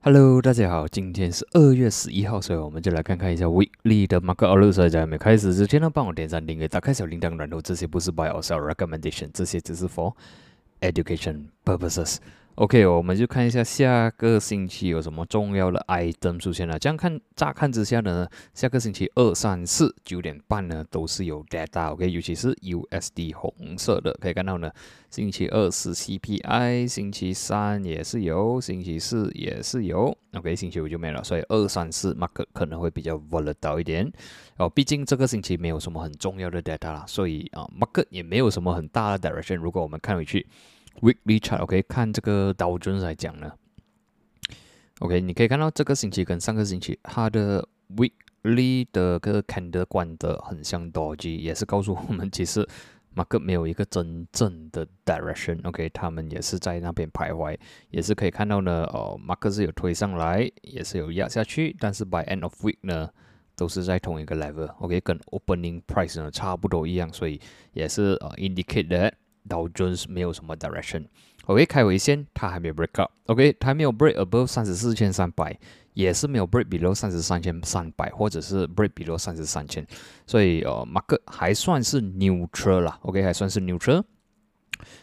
Hello，大家好，今天是二月十一号，所以我们就来看看一下 Weekly 的 MakaOlo。所以在没开始之前呢，帮我点赞、订阅、打开小铃铛，然后这些不是 Buy or Sell Recommendation，这些只是 For Education Purposes。OK，我们就看一下下个星期有什么重要的 item 出现了。这样看，乍看之下呢，下个星期二、三、四九点半呢都是有 data。OK，尤其是 USD 红色的，可以看到呢，星期二是 CPI，星期三也是有，星期四也是有。OK，星期五就没了，所以二、三、四 Mark 可能会比较 volatile 一点。哦，毕竟这个星期没有什么很重要的 data 啦，所以啊，Mark 也没有什么很大的 direction。如果我们看回去。Weekly chart，OK，看这个道琼来讲呢，OK，你可以看到这个星期跟上个星期它的 Weekly 的个 candle 关的很像 Doji，也是告诉我们其实 market 没有一个真正的 direction，OK，他们也是在那边徘徊，也是可以看到呢，哦，market 是有推上来，也是有压下去，但是 by end of week 呢，都是在同一个 level，OK，跟 opening price 呢差不多一样，所以也是呃 indicate that。道琼斯没有什么 direction，OK，开尾线它还没有 break up，OK，它没有 break above 三十四千三百，也是没有 break below 三十三千三百，或者是 break below 三十三千，所以呃，market 还算是 neutral 啦，OK，还算是 neutral。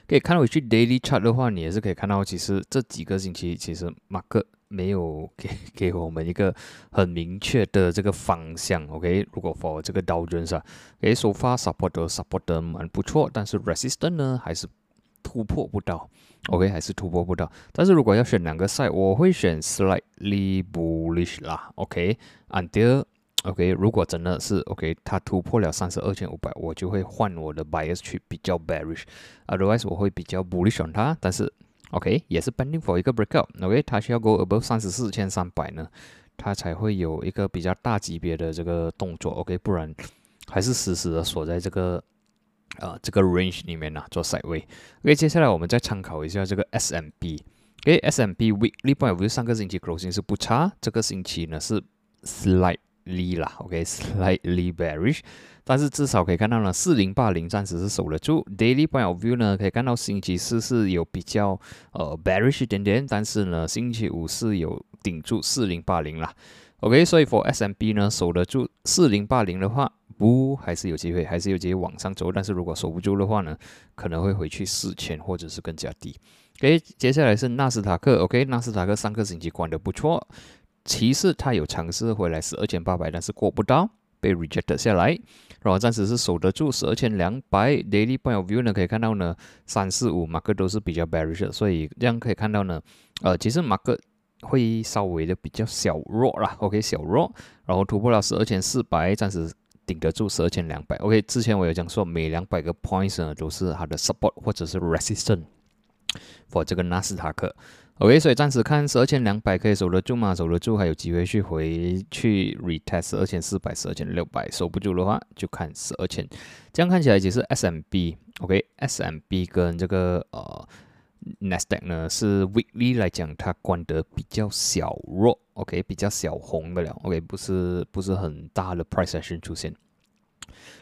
可以看回去 daily chart 的话，你也是可以看到，其实这几个星期其实 market 没有给给我们一个很明确的这个方向，OK？如果 for 这个 Dow Jones 啊，诶，so far support support 蛮不错，但是 resistance 呢还是突破不到，OK？还是突破不到。但是如果要选两个 side，我会选 slightly bullish 啦，OK？Until OK，如果真的是 OK，它突破了三十二千五百，我就会换我的 bias 去比较 bearish，otherwise 我会比较 bullish on 它，但是。OK，也是 pending for 一个 breakout。OK，它需要 go above 三十四千三百呢，它才会有一个比较大级别的这个动作。OK，不然还是死死的锁在这个呃这个 range 里面呢，做 side way。OK，接下来我们再参考一下这个 SMB。OK，SMB weekly point of view 上个星期 closing 是不差，这个星期呢是 slight slightly 啦。OK，slightly bearish。但是至少可以看到呢，四零八零暂时是守得住。Daily point of view 呢，可以看到星期四是有比较呃 bearish 一点点，但是呢，星期五是有顶住四零八零啦。OK，所以 for SMB 呢，守得住四零八零的话，不还是有机会，还是有机会往上走。但是如果守不住的话呢，可能会回去四千或者是更加低。OK，接下来是纳斯达克。OK，纳斯达克上个星期管的不错，其实它有尝试回来是二千八百，但是过不到。被 rejected 下来，然后暂时是守得住十二千两百。Daily point of view 呢，可以看到呢，三四五马克都是比较 bearish，所以这样可以看到呢，呃，其实马克会稍微的比较小弱啦，OK，小弱，然后突破了十二千四百，暂时顶得住十二千两百。OK，之前我有讲说，每两百个 points 呢，都是它的 support 或者是 resistance for 这个纳斯达克。OK，所以暂时看十二千两百可以守得住吗？守得住，还有机会去回去 retest 十二千四百、十二千六百。守不住的话，就看十二千。这样看起来，其实 SMB，OK，SMB 跟这个呃 Nasdaq 呢，是 weekly 来讲，它关得比较小弱，OK，比较小红的了，OK，不是不是很大的 price action 出现。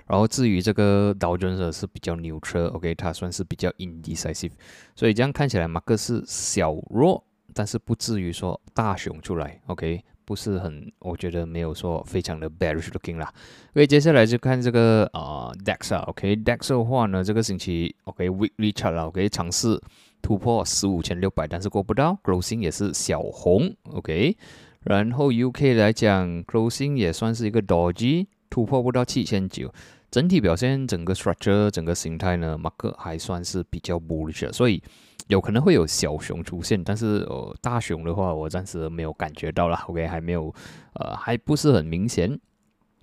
然后至于这个道琼斯是比较牛车，OK，它算是比较 indecisive，所以这样看起来马克是小弱，但是不至于说大熊出来，OK，不是很，我觉得没有说非常的 bearish looking 啦。OK，接下来就看这个啊 DAX 啊，OK，DAX 的话呢，这个星期 OK weekly chart 啦，OK，尝试突破十五千六百，但是过不到，closing 也是小红，OK，然后 UK 来讲，closing 也算是一个 d o g y 突破不到七千九。整体表现，整个 structure，整个形态呢，马克还算是比较 bullish，所以有可能会有小熊出现，但是呃大熊的话，我暂时没有感觉到了，OK，还没有，呃，还不是很明显。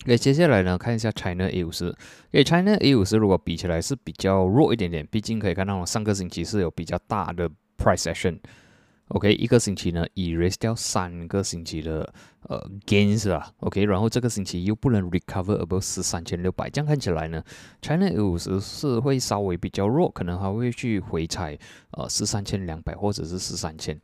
OK，接下来呢，看一下 China A 五十，OK，China A 五十如果比起来是比较弱一点点，毕竟可以看到上个星期是有比较大的 price action。OK，一个星期呢，erase 掉三个星期的呃 gains 啊，OK，然后这个星期又不能 recover above 十三千六百，这样看起来呢，China 五十是会稍微比较弱，可能还会去回踩呃十三千两百或者是十三千。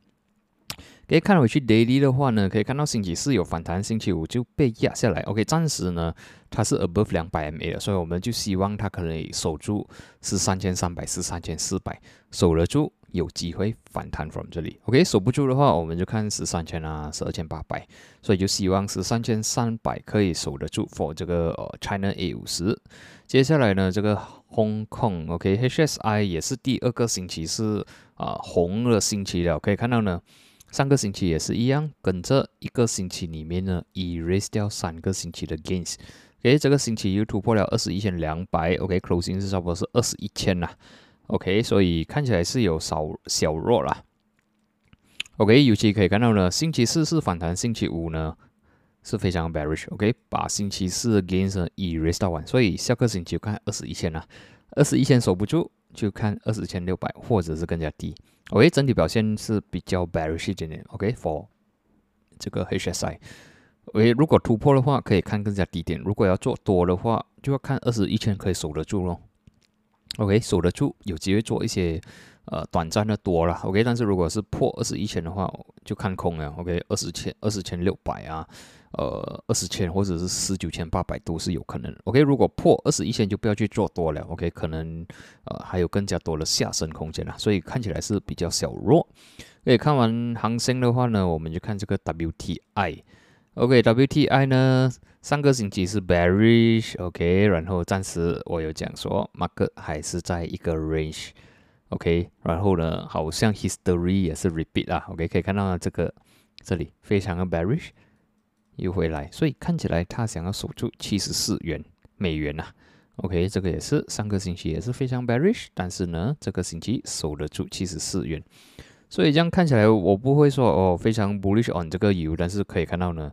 可以看回去 daily 的话呢，可以看到星期四有反弹，星期五就被压下来。OK，暂时呢它是 above 两百 MA 的，所以我们就希望它可以守住十三千三百、十三千四百，守得住。有机会反弹 from 这里。OK，守不住的话，我们就看十三千啊，十二千八百，所以就希望十三千三百可以守得住 for 这个呃 China A 五十。接下来呢，这个 Hong Kong OK，HSI 也是第二个星期是啊红的星期了，可以看到呢。上个星期也是一样，跟这一个星期里面呢，erase 掉三个星期的 gains。OK，这个星期又突破了二十一千两百。OK，closing 是差不多是二十一千呐。OK，所以看起来是有少小弱啦。OK，尤其可以看到呢，星期四是反弹，星期五呢是非常 bearish。OK，把星期四的 gains 呢 erase 到完，所以下个星期看二十一千啦，二十一千守不住。就看二十千六百，或者是更加低。OK，整体表现是比较 bearish 一点点。OK，for 这个 HSI。OK，如果突破的话，可以看更加低点。如果要做多的话，就要看二十一千可以守得住咯。OK，守得住，有机会做一些呃短暂的多了。OK，但是如果是破二十一千的话，就看空了。OK，二十千二十千六百啊。呃，二十千或者是十九千八百都是有可能。OK，如果破二十一千就不要去做多了。OK，可能呃还有更加多的下升空间了，所以看起来是比较小弱。以看完航星的话呢，我们就看这个 WTI。OK，WTI 呢上个星期是 bearish。OK，然后暂时我有讲说，market 还是在一个 range。OK，然后呢好像 history 也是 repeat 啊。OK，可以看到这个这里非常的 bearish。又回来，所以看起来他想要守住七十四元美元呐。OK，这个也是上个星期也是非常 bearish，但是呢，这个星期守得住七十四元。所以这样看起来，我不会说哦非常 bullish on 这个油，但是可以看到呢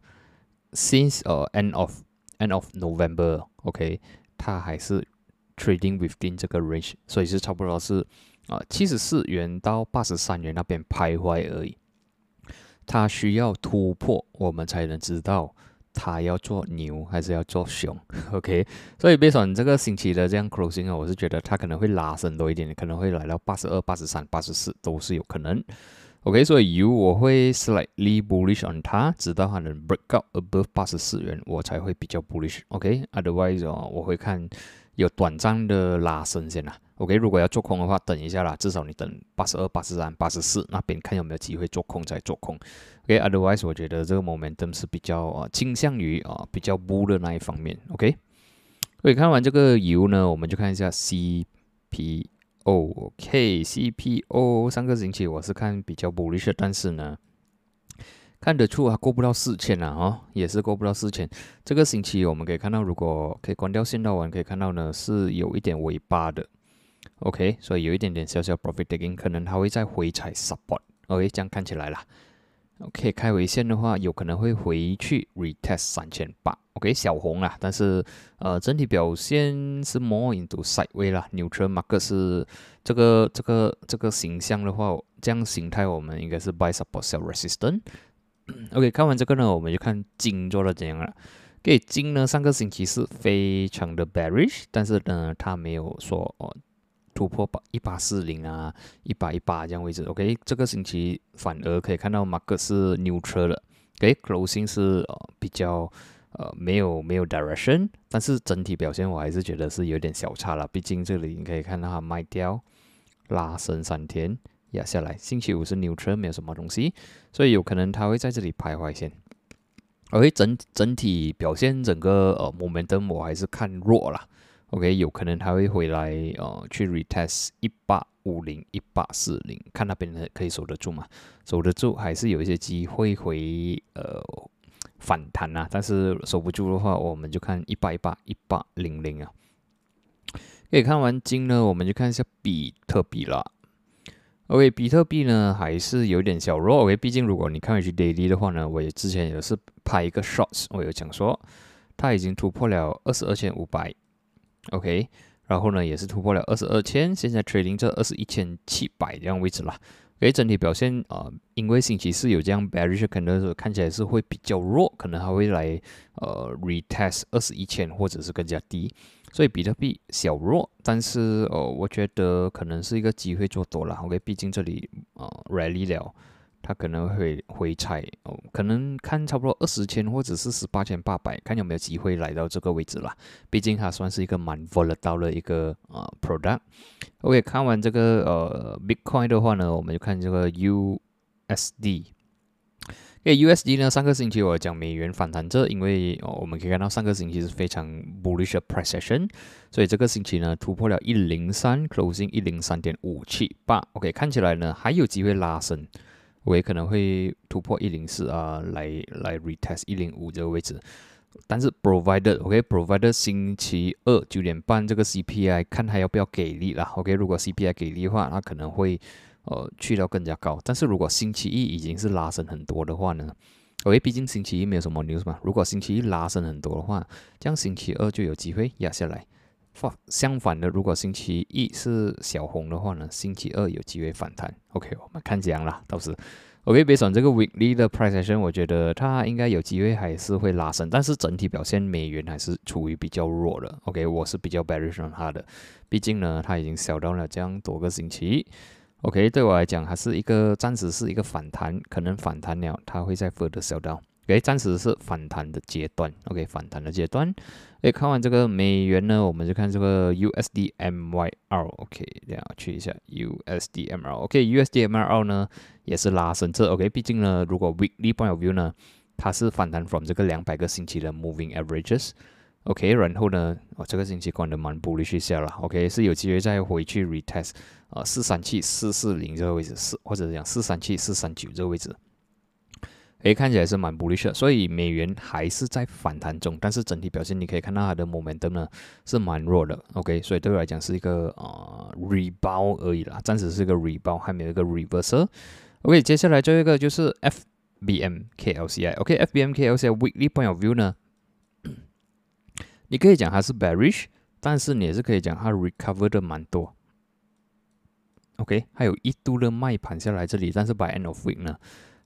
，since 呃 end of end of November，OK，它还是 trading within 这个 range，所以是差不多是啊七十四元到八十三元那边徘徊而已。它需要突破，我们才能知道它要做牛还是要做熊。OK，所以别说你这个星期的这样 closing 啊，我是觉得它可能会拉伸多一点，可能会来到八十二、八十三、八十四都是有可能。OK，所以油我会 slightly bullish on 它，直到它能 break out above 八十四元，我才会比较 bullish。OK，otherwise 哦，我会看有短暂的拉升先啦。OK，如果要做空的话，等一下啦，至少你等八十二、八十三、八十四那边看有没有机会做空再做空。OK，otherwise 我觉得这个 momentum 是比较啊倾向于啊比较 bull 的那一方面。OK，所以看完这个油呢，我们就看一下 CPO。OK，CPO 上个星期我是看比较 bullish，但是呢，看得出啊过不到四千啊，哦，也是过不到四千。这个星期我们可以看到，如果可以关掉线道完，可以看到呢是有一点尾巴的。OK，所以有一点点小小 profit taking，可能它会再回踩 support。OK，这样看起来啦。OK，开尾线的话，有可能会回去 retest 三千八。OK，小红啦，但是呃，整体表现是 more into sideway 啦。Neutral market 是这个这个这个形象的话，这样形态我们应该是 buy support sell resistance。OK，看完这个呢，我们就看金做的怎样了。给金呢，上个星期是非常的 bearish，但是呢，它没有说哦。突破八一八四零啊，一八一八这样位置，OK，这个星期反而可以看到马克是 neutral 了，OK，closing 是呃比较呃没有没有 direction，但是整体表现我还是觉得是有点小差了，毕竟这里你可以看到它卖掉拉升三天压下来，星期五是 neutral 没有什么东西，所以有可能它会在这里徘徊先，OK，整整体表现整个呃 momentum 我还是看弱了。OK，有可能他会回来，呃，去 retest 一八五零、一八四零，看那边的可以守得住吗？守得住，还是有一些机会回呃反弹啊。但是守不住的话，我们就看一八一八、一八零零啊。可以看完金呢，我们就看一下比特币了。OK，比特币呢还是有点小弱。OK，毕竟如果你看回去 daily 的话呢，我也之前也是拍一个 shots，我有讲说它已经突破了二十二千五百。OK，然后呢，也是突破了二十二千，现在 trading 这二十一千七百这样位置啦。OK，整体表现啊，因为星期四有这样 bearish，可能是看起来是会比较弱，可能还会来呃 retest 二十一千或者是更加低，所以比特币小弱，但是哦，我觉得可能是一个机会做多了。OK，毕竟这里啊 rally 了，它可能会回踩哦，可能看差不多二十千或者是十八千八百，看有没有机会来到这个位置啦。毕竟它算是一个蛮 volatile 的一个呃 product。OK，看完这个呃 Bitcoin 的话呢，我们就看这个 USD。因为，USD 呢，上个星期我讲美元反弹这，因为哦，我们可以看到上个星期是非常 bullish 的 precession，所以这个星期呢突破了一零三，closing 一零三点五七八。OK，看起来呢还有机会拉升，我也可能会突破一零四啊，来来 retest 一零五这个位置。但是 provided OK，provided 星期二九点半这个 CPI 看还要不要给力啦。OK，如果 CPI 给力的话，那可能会。呃，去到更加高，但是如果星期一已经是拉升很多的话呢？因为毕竟星期一没有什么 news 嘛。如果星期一拉升很多的话，这样星期二就有机会压下来。反相反的，如果星期一是小红的话呢，星期二有机会反弹。OK，我们看这样啦，到时 OK，别算这个 weekly 的 price action，我觉得它应该有机会还是会拉升，但是整体表现美元还是处于比较弱的。OK，我是比较 bearish on 它的，毕竟呢，它已经小到了这样多个星期。OK，对我来讲，还是一个暂时是一个反弹，可能反弹了，它会在 further sell down。OK，暂时是反弹的阶段。OK，反弹的阶段。诶，看完这个美元呢，我们就看这个 USDMYR。OK，这样去一下 USDMR。OK，USDMR 呢也是拉升这。OK，毕竟呢，如果 weekly point of view 呢，它是反弹 from 这个两百个星期的 moving averages。OK，然后呢，哦，这个星期关的蛮 bullish 下了。OK，是有机会再回去 retest。啊，四三七四四零这个位置，四或者讲四三七四三九这个位置，诶，看起来是蛮 bullish，所以美元还是在反弹中，但是整体表现你可以看到它的 momentum 呢是蛮弱的，OK，所以对我来讲是一个啊 rebound 而已啦，暂时是一个 rebound，还没有一个 reversal，OK，接下来最后一个就是 FBMKLCI，OK，FBMKLCI weekly point of view 呢，你可以讲它是 bearish，但是你也是可以讲它 recover 的蛮多。OK，还有一度的卖盘下来这里，但是 by end of week 呢，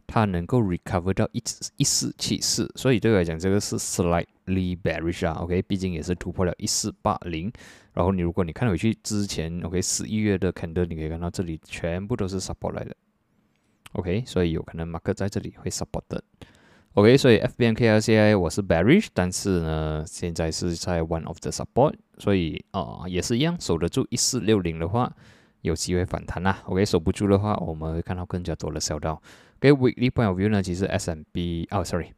它能够 recover 到一一四七四，所以对我来讲，这个是 slightly bearish 啊。OK，毕竟也是突破了一四八零。然后你如果你看回去之前，OK，十一月的 candle，你可以看到这里全部都是 support 来的。OK，所以有可能 market 在这里会 support 的。OK，所以 FBMKLCI 我是 bearish，但是呢，现在是在 one of the support，所以啊，也是一样守得住一四六零的话。有机会反弹啦，OK，守不住的话，我们会看到更加多的小道。给 weekly point of view 呢，其实 SMB 哦，Sorry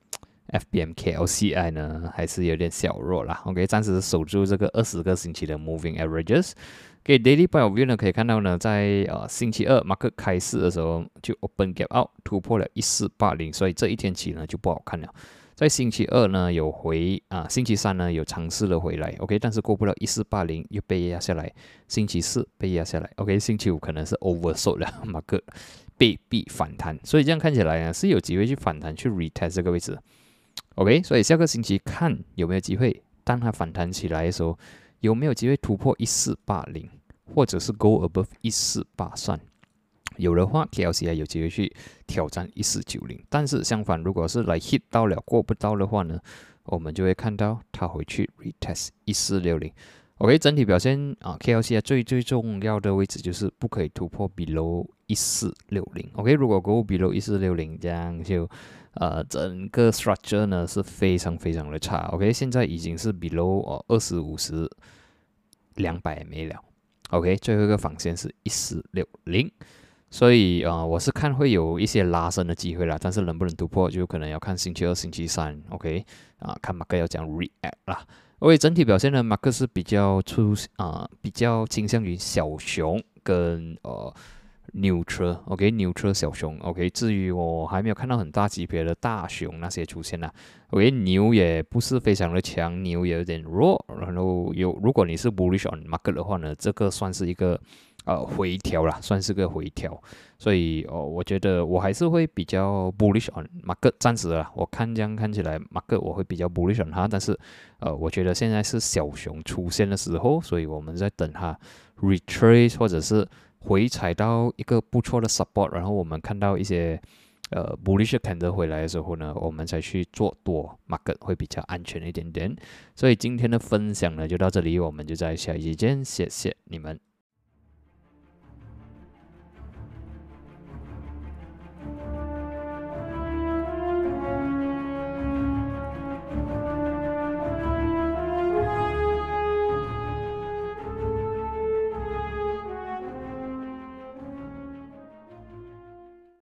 F B M K L C I 呢还是有点小弱啦，OK，暂时守住这个二十个星期的 moving averages。给 daily point of view 呢，可以看到呢，在呃星期二 market 开市的时候就 open gap out 突破了一四八零，所以这一天起呢就不好看了。在星期二呢有回啊，星期三呢有尝试了回来，OK，但是过不了一四八零又被压下来，星期四被压下来，OK，星期五可能是 oversold 了，马克被逼反弹，所以这样看起来呢是有机会去反弹去 retest 这个位置。，OK，所以下个星期看有没有机会，当它反弹起来的时候，有没有机会突破一四八零，或者是 go above 一四八三。有的话，KLCI 有机会去挑战一四九零，但是相反，如果是来 hit 到了过不到的话呢，我们就会看到它回去 retest 一四六零。OK，整体表现啊，KLCI 最最重要的位置就是不可以突破 below 一四六零。OK，如果 go below 一四六零，这样就呃整个 structure 呢是非常非常的差。OK，现在已经是 below 哦二十五十两百没了。OK，最后一个防线是一四六零。所以啊，我是看会有一些拉升的机会啦，但是能不能突破，就可能要看星期二、星期三。OK，啊，看马克要讲 react 啦。OK，整体表现呢，马克是比较出啊，比较倾向于小熊跟呃 neutral。OK，neutral 小熊。OK，至于我还没有看到很大级别的大熊那些出现啦。OK，牛也不是非常的强，牛也有点弱。然后有，如果你是 bullish on market 的话呢，这个算是一个。呃，回调啦，算是个回调，所以哦，我觉得我还是会比较 bullish on market，暂时啊，我看这样看起来 market 我会比较 bullish on 它，但是呃，我觉得现在是小熊出现的时候，所以我们在等它 retrace 或者是回踩到一个不错的 support，然后我们看到一些呃 bullish candle 回来的时候呢，我们才去做多 market 会比较安全一点点。所以今天的分享呢就到这里，我们就在下一期见，谢谢你们。